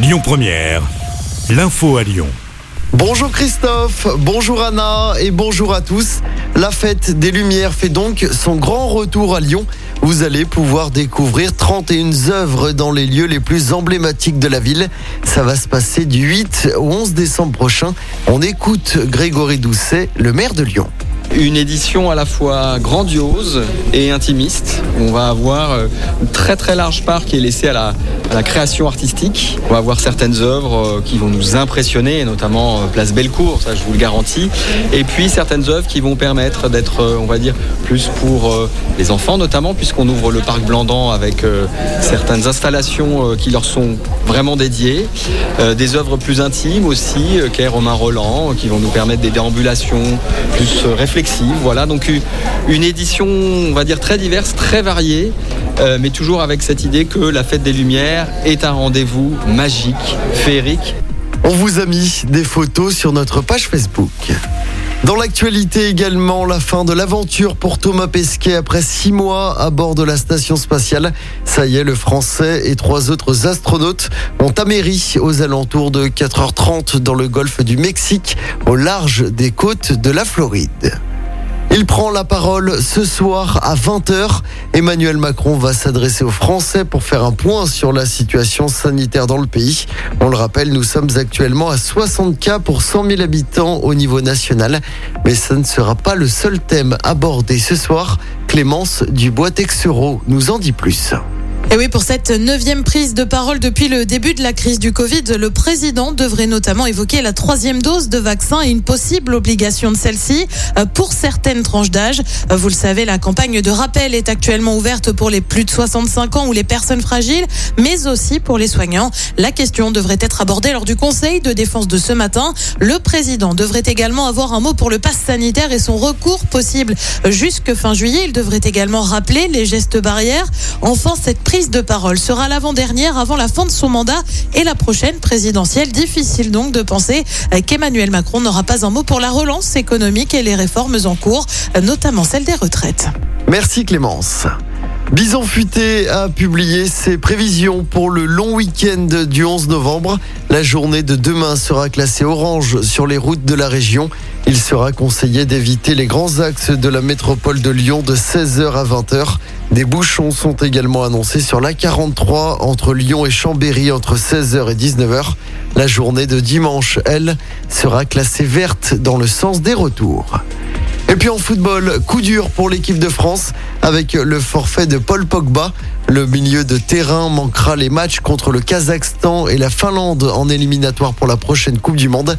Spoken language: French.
Lyon Première, l'info à Lyon. Bonjour Christophe, bonjour Anna et bonjour à tous. La fête des Lumières fait donc son grand retour à Lyon. Vous allez pouvoir découvrir 31 œuvres dans les lieux les plus emblématiques de la ville. Ça va se passer du 8 au 11 décembre prochain. On écoute Grégory Doucet, le maire de Lyon une édition à la fois grandiose et intimiste. On va avoir euh, une très très large part qui est laissée à la, la création artistique. On va avoir certaines œuvres euh, qui vont nous impressionner, notamment euh, Place Bellecour, ça je vous le garantis. Et puis certaines œuvres qui vont permettre d'être, on va dire, plus pour les enfants notamment, puisqu'on ouvre le parc Blandan avec certaines installations qui leur sont vraiment dédiées. Des œuvres plus intimes aussi, qu'est Romain Roland, qui vont nous permettre des déambulations plus réflexives voilà, donc une édition, on va dire, très diverse, très variée, euh, mais toujours avec cette idée que la fête des Lumières est un rendez-vous magique, féerique. On vous a mis des photos sur notre page Facebook. Dans l'actualité également, la fin de l'aventure pour Thomas Pesquet après six mois à bord de la station spatiale. Ça y est, le Français et trois autres astronautes ont améri aux alentours de 4h30 dans le golfe du Mexique, au large des côtes de la Floride. Il prend la parole ce soir à 20h. Emmanuel Macron va s'adresser aux Français pour faire un point sur la situation sanitaire dans le pays. On le rappelle, nous sommes actuellement à 60 cas pour 100 000 habitants au niveau national. Mais ce ne sera pas le seul thème abordé ce soir. Clémence Dubois-Texereau nous en dit plus. Et oui, pour cette neuvième prise de parole depuis le début de la crise du Covid, le président devrait notamment évoquer la troisième dose de vaccin et une possible obligation de celle-ci euh, pour certaines tranches d'âge. Vous le savez, la campagne de rappel est actuellement ouverte pour les plus de 65 ans ou les personnes fragiles, mais aussi pour les soignants. La question devrait être abordée lors du Conseil de défense de ce matin. Le président devrait également avoir un mot pour le pass sanitaire et son recours possible jusque fin juillet. Il devrait également rappeler les gestes barrières. Enfin, cette prise de parole sera l'avant-dernière avant la fin de son mandat et la prochaine présidentielle. Difficile donc de penser qu'Emmanuel Macron n'aura pas un mot pour la relance économique et les réformes en cours, notamment celle des retraites. Merci Clémence. Bison Futé a publié ses prévisions pour le long week-end du 11 novembre. La journée de demain sera classée orange sur les routes de la région. Il sera conseillé d'éviter les grands axes de la métropole de Lyon de 16h à 20h. Des bouchons sont également annoncés sur la 43 entre Lyon et Chambéry entre 16h et 19h. La journée de dimanche, elle, sera classée verte dans le sens des retours. Et puis en football, coup dur pour l'équipe de France avec le forfait de Paul Pogba. Le milieu de terrain manquera les matchs contre le Kazakhstan et la Finlande en éliminatoire pour la prochaine Coupe du Monde.